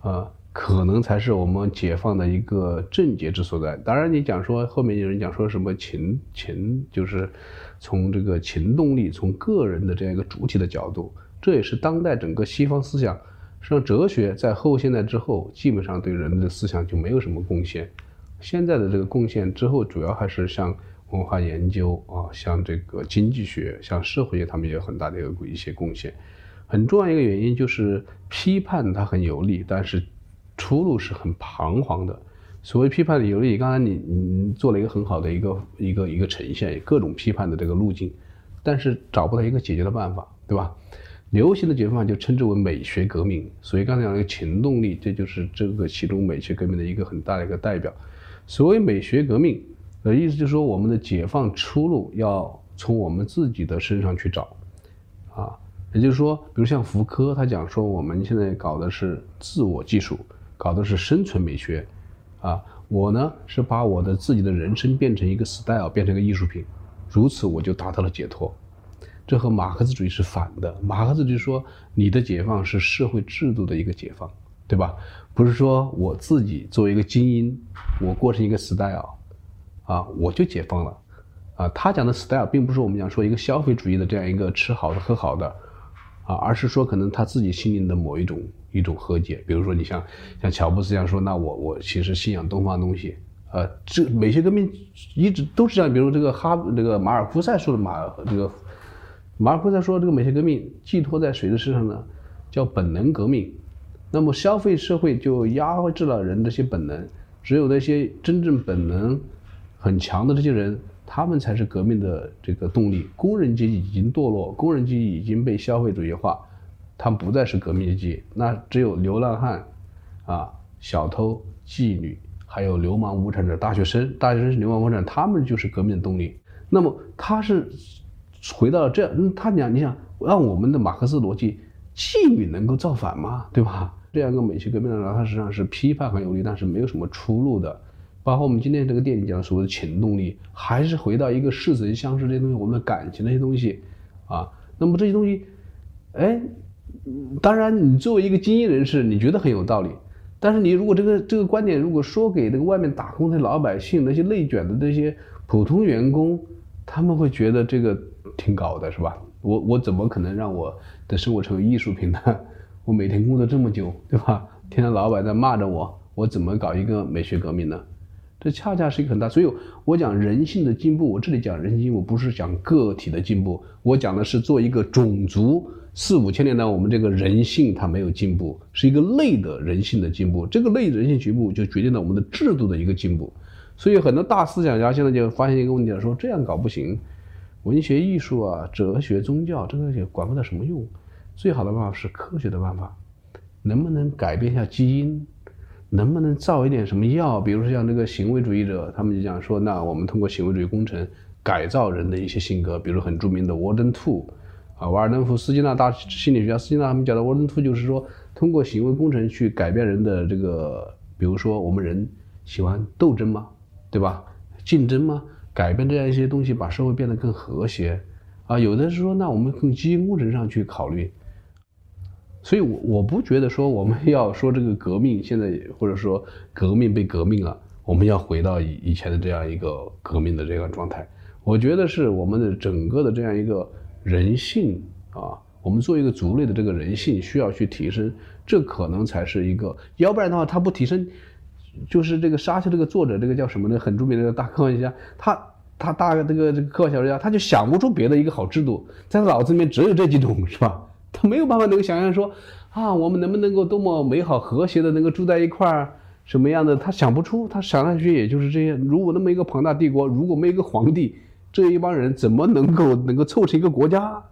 啊，可能才是我们解放的一个症结之所在。当然，你讲说后面有人讲说什么情情就是。从这个情动力，从个人的这样一个主体的角度，这也是当代整个西方思想，实际上哲学在后现代之后，基本上对人类的思想就没有什么贡献。现在的这个贡献之后，主要还是像文化研究啊，像这个经济学，像社会学，他们也有很大的一个一些贡献。很重要一个原因就是批判它很有力，但是出路是很彷徨的。所谓批判的有利，刚才你你做了一个很好的一个一个一个呈现，各种批判的这个路径，但是找不到一个解决的办法，对吧？流行的解决方法就称之为美学革命，所以刚才讲那个情动力，这就是这个其中美学革命的一个很大的一个代表。所谓美学革命，呃，意思就是说我们的解放出路要从我们自己的身上去找，啊，也就是说，比如像福柯，他讲说我们现在搞的是自我技术，搞的是生存美学。啊，我呢是把我的自己的人生变成一个 style，变成一个艺术品，如此我就达到了解脱。这和马克思主义是反的。马克思主义说，你的解放是社会制度的一个解放，对吧？不是说我自己作为一个精英，我过成一个 style，啊，我就解放了。啊，他讲的 style 并不是我们讲说一个消费主义的这样一个吃好的喝好的，啊，而是说可能他自己心灵的某一种。一种和解，比如说你像像乔布斯这样说，那我我其实信仰东方东西，呃，这美学革命一直都是这样。比如这个哈这个马尔库塞说的马这个马尔库塞说这个美学革命寄托在谁的身上呢？叫本能革命。那么消费社会就压制了人这些本能，只有那些真正本能很强的这些人，他们才是革命的这个动力。工人阶级已经堕落，工人阶级已经被消费主义化。他们不再是革命阶级，那只有流浪汉，啊，小偷、妓女，还有流氓无产者、大学生。大学生是流氓无产，他们就是革命的动力。那么他是回到了这样，他讲，你想按我们的马克思逻辑，妓女能够造反吗？对吧？这样一个美学革命呢，它实际上是批判很有力，但是没有什么出路的。包括我们今天这个电影讲所谓的情动力，还是回到一个似曾相识这些东西，我们的感情那些东西，啊，那么这些东西，哎。当然，你作为一个精英人士，你觉得很有道理。但是你如果这个这个观点如果说给那个外面打工的老百姓、那些内卷的那些普通员工，他们会觉得这个挺搞的，是吧？我我怎么可能让我的生活成为艺术品呢？我每天工作这么久，对吧？天天老板在骂着我，我怎么搞一个美学革命呢？这恰恰是一个很大。所以我讲人性的进步，我这里讲人性进步不是讲个体的进步，我讲的是做一个种族。四五千年来，我们这个人性它没有进步，是一个类的人性的进步。这个类人性进步就决定了我们的制度的一个进步。所以很多大思想家现在就发现一个问题了，说这样搞不行，文学、艺术啊、哲学、宗教这个也管不到什么用。最好的办法是科学的办法，能不能改变一下基因？能不能造一点什么药？比如说像这个行为主义者，他们就讲说，那我们通过行为主义工程改造人的一些性格，比如很著名的 Warden Two。啊，瓦尔登夫斯基纳大心理学家斯金纳他们讲的沃登图就是说，通过行为工程去改变人的这个，比如说我们人喜欢斗争吗？对吧？竞争吗？改变这样一些东西，把社会变得更和谐。啊，有的是说，那我们从基因工程上去考虑。所以，我我不觉得说我们要说这个革命现在或者说革命被革命了，我们要回到以以前的这样一个革命的这样状态。我觉得是我们的整个的这样一个。人性啊，我们做一个族类的这个人性需要去提升，这可能才是一个，要不然的话，他不提升，就是这个沙丘这个作者，这个叫什么呢？很著名的大科学家，他他大概这个这个科学小说家，他就想不出别的一个好制度，在他脑子里面只有这几种，是吧？他没有办法能够想象说啊，我们能不能够多么美好和谐的能够住在一块儿，什么样的？他想不出，他想上去也就是这些。如果那么一个庞大帝国，如果没有一个皇帝。这一帮人怎么能够能够凑成一个国家？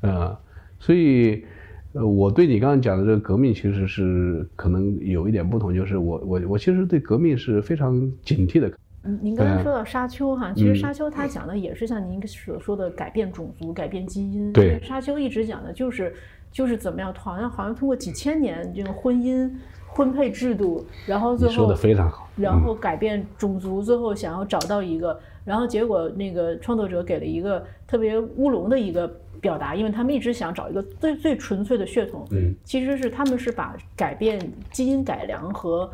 啊，所以，呃，我对你刚刚讲的这个革命，其实是可能有一点不同，就是我我我其实对革命是非常警惕的。嗯，您刚才说到沙丘哈，其实沙丘他讲的也是像您所说的改变种族、改变基因。对，沙丘一直讲的就是就是怎么样，好像好像通过几千年这个婚姻。婚配制度，然后最后说的非常好，然后改变种族，最后想要找到一个，然后结果那个创作者给了一个特别乌龙的一个表达，因为他们一直想找一个最最纯粹的血统，嗯，其实是他们是把改变基因改良和，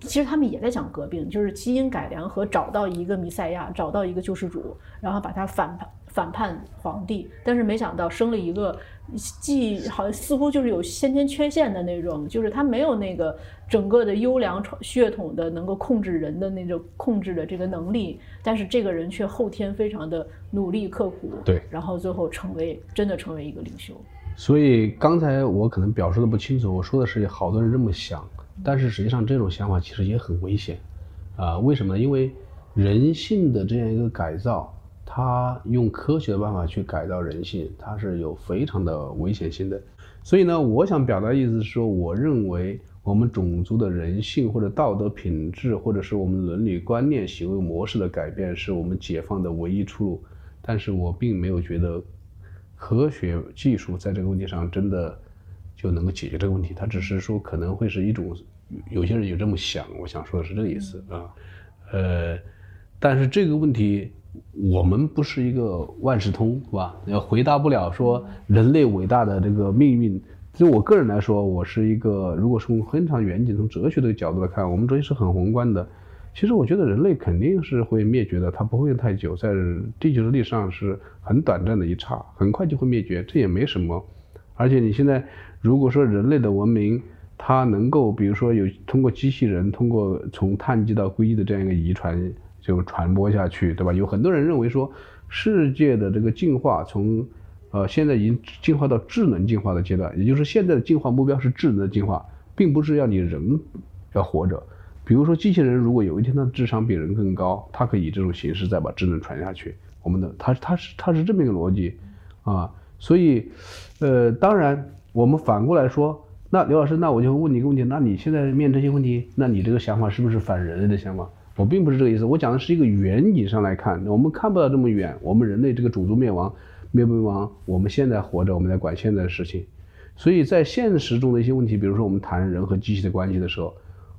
其实他们也在讲革命，就是基因改良和找到一个弥赛亚，找到一个救世主，然后把他反叛。反叛皇帝，但是没想到生了一个，既好像似乎就是有先天缺陷的那种，就是他没有那个整个的优良血统的能够控制人的那种控制的这个能力，但是这个人却后天非常的努力刻苦，对，然后最后成为真的成为一个领袖。所以刚才我可能表述的不清楚，我说的是好多人这么想，但是实际上这种想法其实也很危险，啊，为什么呢？因为人性的这样一个改造，它用科学的办法去改造人性，它是有非常的危险性的。所以呢，我想表达的意思是说，我认为我们种族的人性或者道德品质，或者是我们伦理观念、行为模式的改变，是我们解放的唯一出路。但是我并没有觉得科学技术在这个问题上真的就能够解决这个问题，它只是说可能会是一种，有些人有这么想，我想说的是这个意思啊，呃，但是这个问题我们不是一个万事通，是吧？要回答不了说人类伟大的这个命运。就我个人来说，我是一个，如果从非常远景、从哲学的角度来看，我们哲学是很宏观的。其实我觉得人类肯定是会灭绝的，它不会太久，在地球的历史上是很短暂的一刹，很快就会灭绝，这也没什么。而且你现在如果说人类的文明，它能够比如说有通过机器人，通过从碳基到硅基的这样一个遗传就传播下去，对吧？有很多人认为说世界的这个进化从呃现在已经进化到智能进化的阶段，也就是现在的进化目标是智能的进化，并不是要你人要活着。比如说，机器人如果有一天它的智商比人更高，它可以以这种形式再把智能传下去。我们的它它是它是这么一个逻辑啊，所以，呃，当然我们反过来说，那刘老师，那我就问你一个问题，那你现在面这些问题，那你这个想法是不是反人类的想法？我并不是这个意思，我讲的是一个远景上来看，我们看不到这么远，我们人类这个种族灭亡灭不灭亡，我们现在活着，我们在管现在的事情，所以在现实中的一些问题，比如说我们谈人和机器的关系的时候。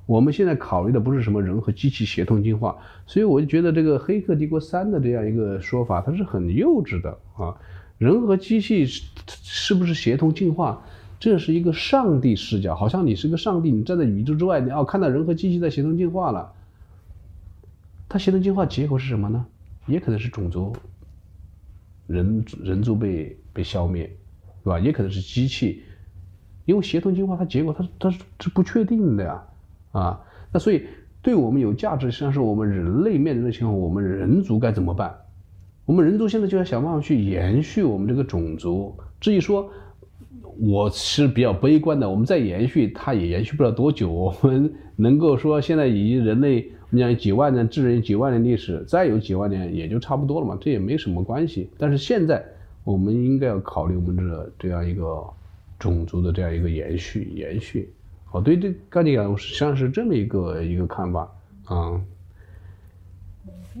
我们现在考虑的不是什么人和机器协同进化，所以我就觉得这个《黑客帝国三》的这样一个说法，它是很幼稚的啊。人和机器是是不是协同进化？这是一个上帝视角，好像你是个上帝，你站在宇宙之外，你要看到人和机器在协同进化了。它协同进化结果是什么呢？也可能是种族人人族被被消灭，对吧？也可能是机器，因为协同进化它结果它它是不确定的呀。啊，那所以对我们有价值，实际上是我们人类面临的情况，我们人族该怎么办？我们人族现在就要想办法去延续我们这个种族。至于说，我是比较悲观的，我们再延续，它也延续不了多久。我们能够说，现在已经人类，我们讲几万年智人几万年历史，再有几万年也就差不多了嘛，这也没什么关系。但是现在，我们应该要考虑我们这这样一个种族的这样一个延续，延续。哦，对这概念讲，实际上是这么一个一个看法啊。嗯，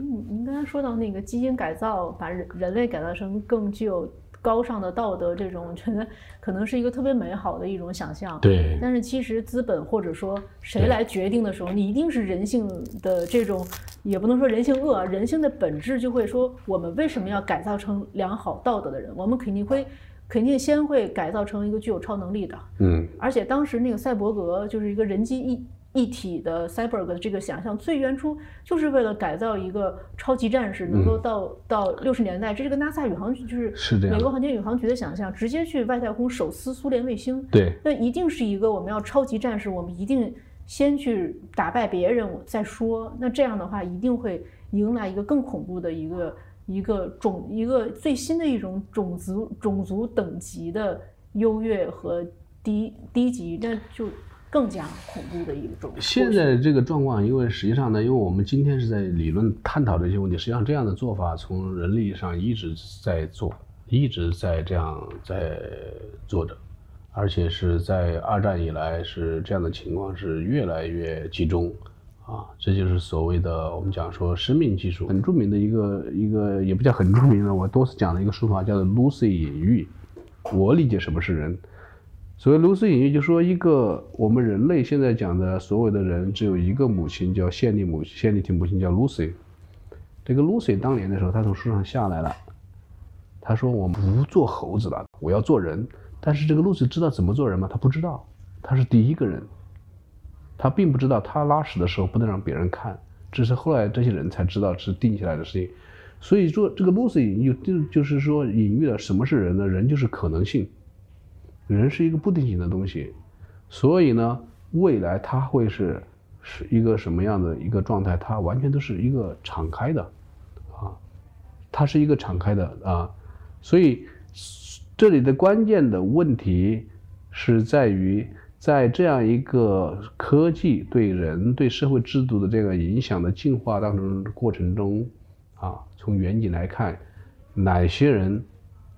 您刚才说到那个基因改造，把人人类改造成更具有高尚的道德，这种我觉得可能是一个特别美好的一种想象。对。但是其实资本或者说谁来决定的时候，你一定是人性的这种，也不能说人性恶，人性的本质就会说，我们为什么要改造成良好道德的人？我们肯定会。肯定先会改造成一个具有超能力的，嗯，而且当时那个赛博格就是一个人机一一体的 cyborg 的这个想象，最原初就是为了改造一个超级战士，能够到到六十年代，这是个 NASA 宇航局，就是美国航天宇航局的想象，直接去外太空手撕苏联卫星，对，那一定是一个我们要超级战士，我们一定先去打败别人再说，那这样的话一定会迎来一个更恐怖的一个。一个种一个最新的一种种族种族等级的优越和低低级，那就更加恐怖的一种。现在这个状况，因为实际上呢，因为我们今天是在理论探讨这些问题，实际上这样的做法从人力上一直在做，一直在这样在做着，而且是在二战以来是这样的情况是越来越集中。啊，这就是所谓的我们讲说生命技术，很著名的一个一个也不叫很著名的，我多次讲的一个说法叫做 Lucy 隐喻。我理解什么是人，所谓 Lucy 隐喻，就说一个我们人类现在讲的所有的人只有一个母亲叫线粒母线粒体母亲叫 Lucy。这个 Lucy 当年的时候，她从树上下来了，她说我不做猴子了，我要做人。但是这个 Lucy 知道怎么做人吗？她不知道，她是第一个人。他并不知道，他拉屎的时候不能让别人看，这是后来这些人才知道是定下来的事情。所以说，这个 Lucy 就就就是说隐喻了什么是人呢？人就是可能性，人是一个不定型的东西。所以呢，未来它会是是一个什么样的一个状态？它完全都是一个敞开的，啊，它是一个敞开的啊。所以这里的关键的问题是在于。在这样一个科技对人对社会制度的这个影响的进化当中过程中，啊，从远景来看，哪些人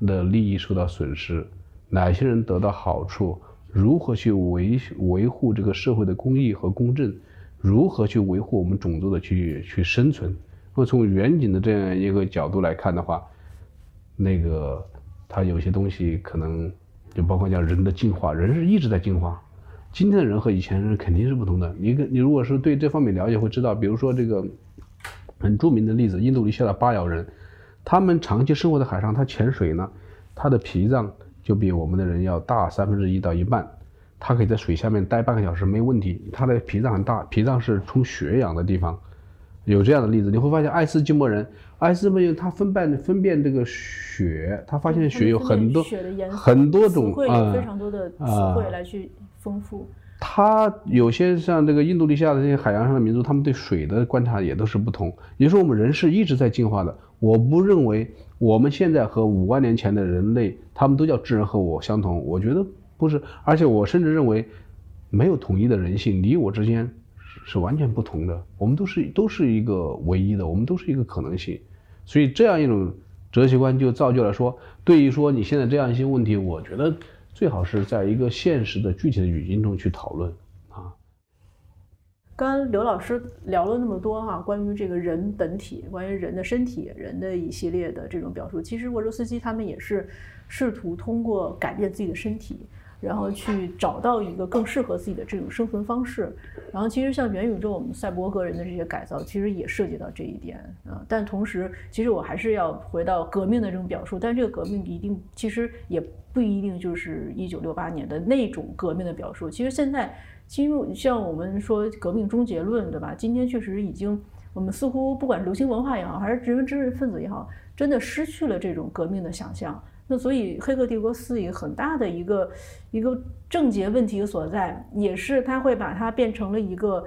的利益受到损失，哪些人得到好处，如何去维维护这个社会的公义和公正，如何去维护我们种族的去去生存。那么从远景的这样一个角度来看的话，那个它有些东西可能就包括叫人的进化，人是一直在进化。今天的人和以前人肯定是不同的。你跟你如果是对这方面了解，会知道，比如说这个很著名的例子，印度尼西亚的巴瑶人，他们长期生活在海上，他潜水呢，他的脾脏就比我们的人要大三分之一到一半，他可以在水下面待半个小时没问题。他的脾脏很大，脾脏是充血氧的地方。有这样的例子，你会发现爱斯基摩人，爱斯基摩人他分辨分辨这个血，他发现血有很多很多种啊，非常多的词汇来去丰富。他有些像这个印度尼西亚的这些海洋上的民族，他们对水的观察也都是不同。也就是说，我们人是一直在进化的。我不认为我们现在和五万年前的人类，他们都叫智人和我相同，我觉得不是。而且我甚至认为，没有统一的人性，你我之间。是完全不同的，我们都是都是一个唯一的，我们都是一个可能性，所以这样一种哲学观就造就了说，对于说你现在这样一些问题，我觉得最好是在一个现实的具体的语境中去讨论。刚刚刘老师聊了那么多哈，关于这个人本体，关于人的身体，人的一系列的这种表述，其实沃罗斯基他们也是试图通过改变自己的身体。然后去找到一个更适合自己的这种生存方式，然后其实像元宇宙、我们赛博格人的这些改造，其实也涉及到这一点啊。但同时，其实我还是要回到革命的这种表述，但这个革命一定其实也不一定就是一九六八年的那种革命的表述。其实现在进入像我们说革命终结论，对吧？今天确实已经，我们似乎不管是流行文化也好，还是人文知识分子也好，真的失去了这种革命的想象。那所以，《黑客帝国四》一个很大的一个一个症结问题所在，也是它会把它变成了一个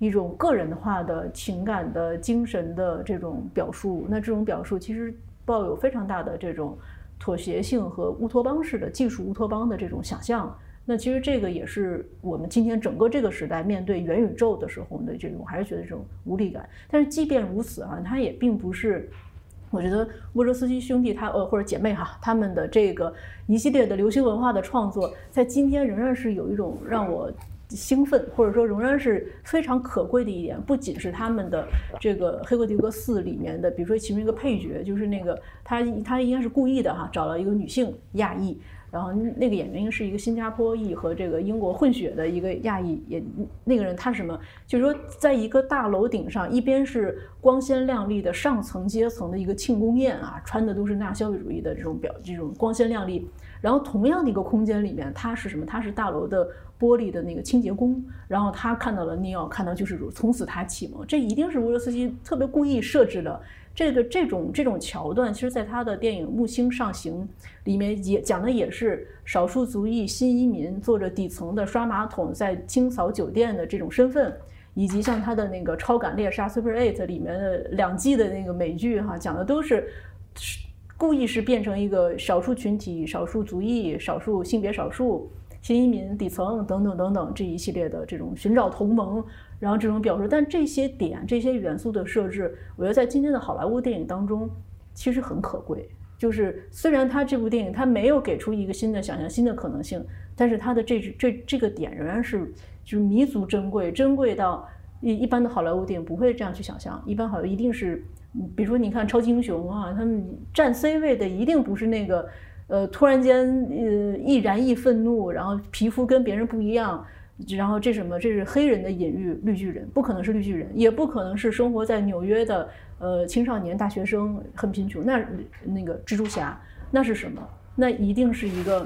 一种个人化的情感的精神的这种表述。那这种表述其实抱有非常大的这种妥协性和乌托邦式的技术乌托邦的这种想象。那其实这个也是我们今天整个这个时代面对元宇宙的时候的这种，还是觉得这种无力感。但是即便如此啊，它也并不是。我觉得沃卓斯基兄弟他呃或者姐妹哈，他们的这个一系列的流行文化的创作，在今天仍然是有一种让我兴奋，或者说仍然是非常可贵的一点。不仅是他们的这个《黑客帝国四》里面的，比如说其中一个配角，就是那个他他应该是故意的哈，找了一个女性亚裔。然后那个演员是一个新加坡裔和这个英国混血的一个亚裔，也那个人他是什么？就是说，在一个大楼顶上，一边是光鲜亮丽的上层阶层的一个庆功宴啊，穿的都是那消费主义的这种表，这种光鲜亮丽。然后同样的一个空间里面，他是什么？他是大楼的玻璃的那个清洁工。然后他看到了尼奥，看到救世主，从此他启蒙。这一定是乌罗斯基特别故意设置的。这个这种这种桥段，其实在他的电影《木星上行》里面也讲的也是少数族裔新移民做着底层的刷马桶、在清扫酒店的这种身份，以及像他的那个《超感猎杀》Super Eight 里面的两季的那个美剧哈，讲的都是故意是变成一个少数群体、少数族裔、少数性别少数。新移民底层等等等等这一系列的这种寻找同盟，然后这种表述，但这些点这些元素的设置，我觉得在今天的好莱坞电影当中其实很可贵。就是虽然他这部电影他没有给出一个新的想象、新的可能性，但是他的这这这个点仍然是就是弥足珍贵，珍贵到一一般的好莱坞电影不会这样去想象。一般好莱坞一定是，比如说你看超级英雄啊，他们占 C 位的一定不是那个。呃，突然间，呃，易燃易愤怒，然后皮肤跟别人不一样，然后这什么？这是黑人的隐喻，绿巨人不可能是绿巨人，也不可能是生活在纽约的呃青少年大学生很贫穷。那那个蜘蛛侠那是什么？那一定是一个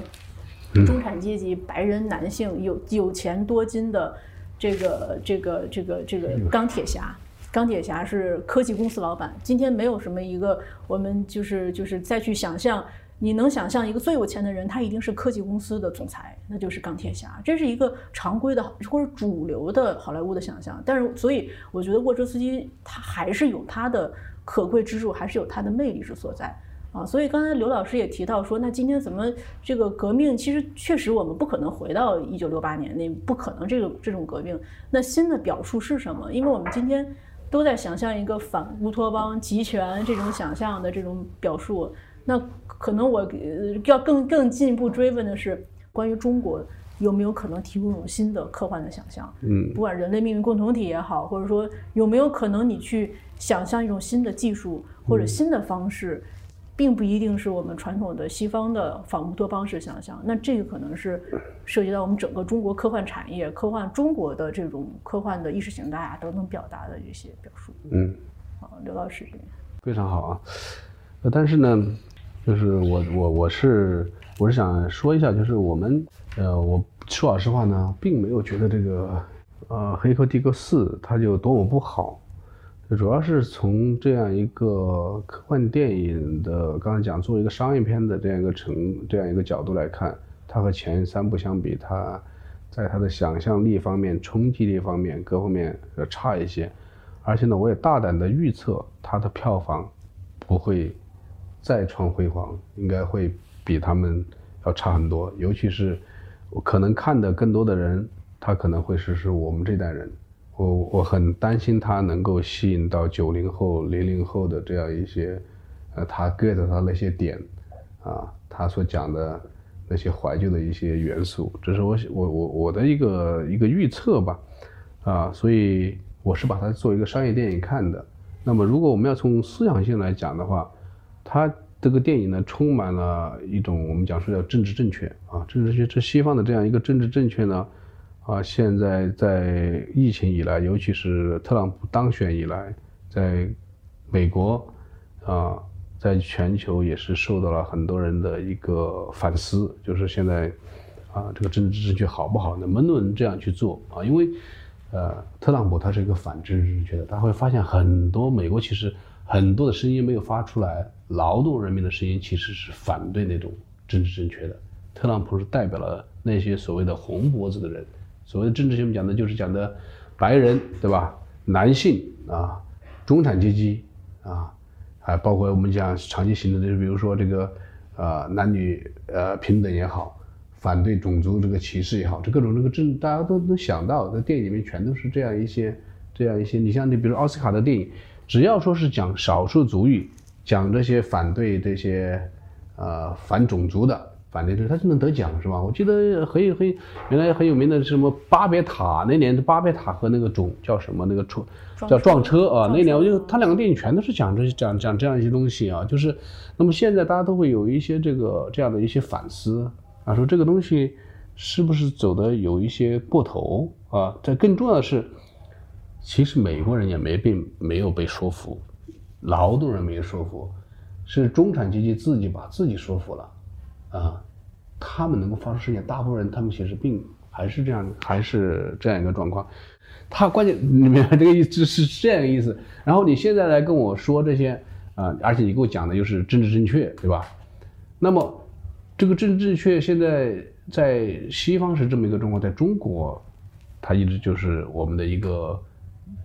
中产阶级白人男性，有有钱多金的这个这个这个这个钢铁侠。钢铁侠是科技公司老板。今天没有什么一个我们就是就是再去想象。你能想象一个最有钱的人，他一定是科技公司的总裁，那就是钢铁侠。这是一个常规的或者主流的好莱坞的想象。但是，所以我觉得沃卓斯基他还是有他的可贵之处，还是有他的魅力之所在。啊，所以刚才刘老师也提到说，那今天怎么这个革命？其实确实我们不可能回到一九六八年那不可能这个这种革命。那新的表述是什么？因为我们今天都在想象一个反乌托邦、集权这种想象的这种表述。那可能我要更更进一步追问的是，关于中国有没有可能提供一种新的科幻的想象？嗯，不管人类命运共同体也好，或者说有没有可能你去想象一种新的技术或者新的方式？并不一定是我们传统的西方的仿乌托邦式想象，那这个可能是涉及到我们整个中国科幻产业、科幻中国的这种科幻的意识形态啊等等表达的一些表述。嗯，好，刘老师这边非常好啊。呃，但是呢，就是我我我是我是想说一下，就是我们呃，我说老实话呢，并没有觉得这个呃《黑客帝国四》它就多么不好。主要是从这样一个科幻电影的，刚才讲做一个商业片的这样一个成这样一个角度来看，它和前三部相比，它在它的想象力方面、冲击力方面各方面要差一些。而且呢，我也大胆的预测，它的票房不会再创辉煌，应该会比他们要差很多。尤其是我可能看的更多的人，他可能会是是我们这代人。我我很担心他能够吸引到九零后、零零后的这样一些，呃，他 get 他那些点，啊，他所讲的那些怀旧的一些元素，这是我我我我的一个一个预测吧，啊，所以我是把它作为一个商业电影看的。那么，如果我们要从思想性来讲的话，他这个电影呢，充满了一种我们讲说叫政治正确啊，政治正确，这西方的这样一个政治正确呢。啊，现在在疫情以来，尤其是特朗普当选以来，在美国啊，在全球也是受到了很多人的一个反思，就是现在啊，这个政治正确好不好，能不能这样去做啊？因为呃，特朗普他是一个反政治正确的，他会发现很多美国其实很多的声音没有发出来，劳动人民的声音其实是反对那种政治正确的。特朗普是代表了那些所谓的红脖子的人。所谓的政治性讲的，就是讲的白人，对吧？男性啊，中产阶级啊，还包括我们讲长期行动的，就比如说这个呃男女呃平等也好，反对种族这个歧视也好，这各种这个政，大家都能想到，在电影里面全都是这样一些这样一些。你像你比如奥斯卡的电影，只要说是讲少数族裔，讲这些反对这些呃反种族的。反正就是他就能得奖是吧？我记得很有很原来很有名的是什么巴别塔那年的巴别塔和那个种叫什么那个车叫撞车啊那年我就他两个电影全都是讲这些讲讲这样一些东西啊，就是那么现在大家都会有一些这个这样的一些反思啊，说这个东西是不是走的有一些过头啊？这更重要的是，其实美国人也没被没有被说服，劳动人没说服，是中产阶级自己把自己说服了。啊，他们能够发出声音，大部分人他们其实并还是这样，还是这样一个状况。他关键你明白这个意思是这样一个意思。然后你现在来跟我说这些啊，而且你给我讲的又是政治正确，对吧？那么这个政治正确现在在西方是这么一个状况，在中国，它一直就是我们的一个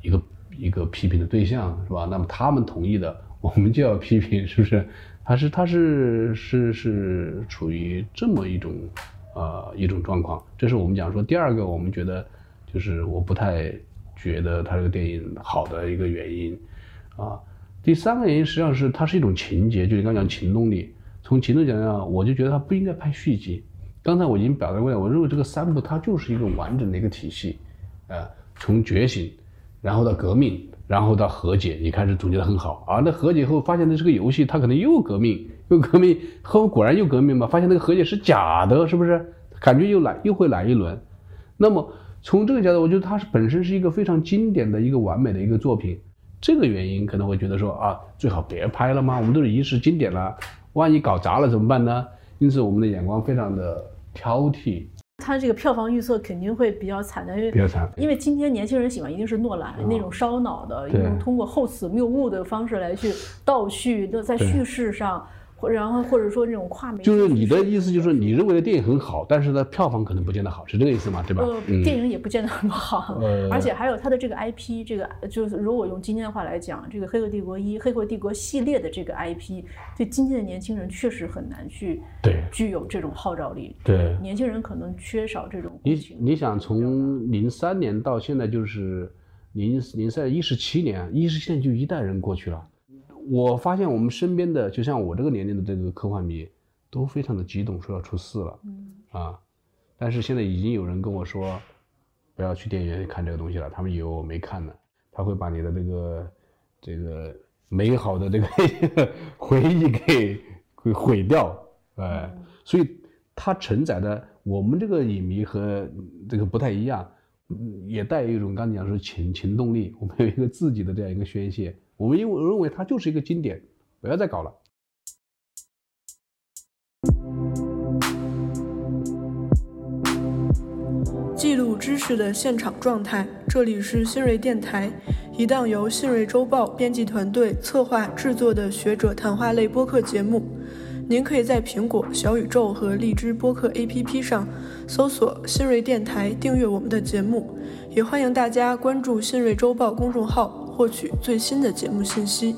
一个一个批评的对象，是吧？那么他们同意的，我们就要批评，是不是？还是他是是是处于这么一种，呃一种状况，这是我们讲说第二个，我们觉得就是我不太觉得他这个电影好的一个原因，啊，第三个原因实际上是它是一种情节，就你刚讲情动力，从情动讲讲，我就觉得他不应该拍续集。刚才我已经表达过了，我认为这个三部它就是一个完整的一个体系，啊，从觉醒，然后到革命。然后到和解，你开始总结的很好啊。那和解后发现那是个游戏，他可能又革命，又革命，后果然又革命嘛。发现那个和解是假的，是不是？感觉又来又会来一轮。那么从这个角度，我觉得它是本身是一个非常经典的一个完美的一个作品。这个原因可能会觉得说啊，最好别拍了吗？我们都是遗世经典了，万一搞砸了怎么办呢？因此我们的眼光非常的挑剔。他这个票房预测肯定会比较惨的，因为比较惨，因为今天年轻人喜欢一定是诺兰那种烧脑的，用通过厚此谬误的方式来去倒叙，那在叙事上或然后或者说那种跨媒，就是你的意思就是你认为的电影很好，但是呢票房可能不见得好，是这个意思吗？对吧？呃，嗯电影也不见得很好，呃而且还有它的这个 IP，这个就是如果用今天的话来讲，这个《黑客帝国一》《黑客帝国》系列的这个 IP，对今天的年轻人确实很难去对具有这种号召力。对年轻人可能缺少这种共你情你想从零三年到现在就是零零三一十七年，一十七年就一代人过去了。我发现我们身边的，就像我这个年龄的这个科幻迷，都非常的激动，说要出四了，嗯啊，但是现在已经有人跟我说，不要去电影院看这个东西了，他们以为我没看呢，他会把你的这个这个美好的这个 回忆给给毁掉，哎、所以它承载的我们这个影迷和这个不太一样，嗯也带有一种刚才讲说情情动力，我们有一个自己的这样一个宣泄，我们因为认为它就是一个经典，不要再搞了。记录知识的现场状态，这里是新锐电台，一档由新锐周报编辑团队策划制作的学者谈话类播客节目。您可以在苹果、小宇宙和荔枝播客 APP 上搜索“新锐电台”，订阅我们的节目。也欢迎大家关注新锐周报公众号，获取最新的节目信息。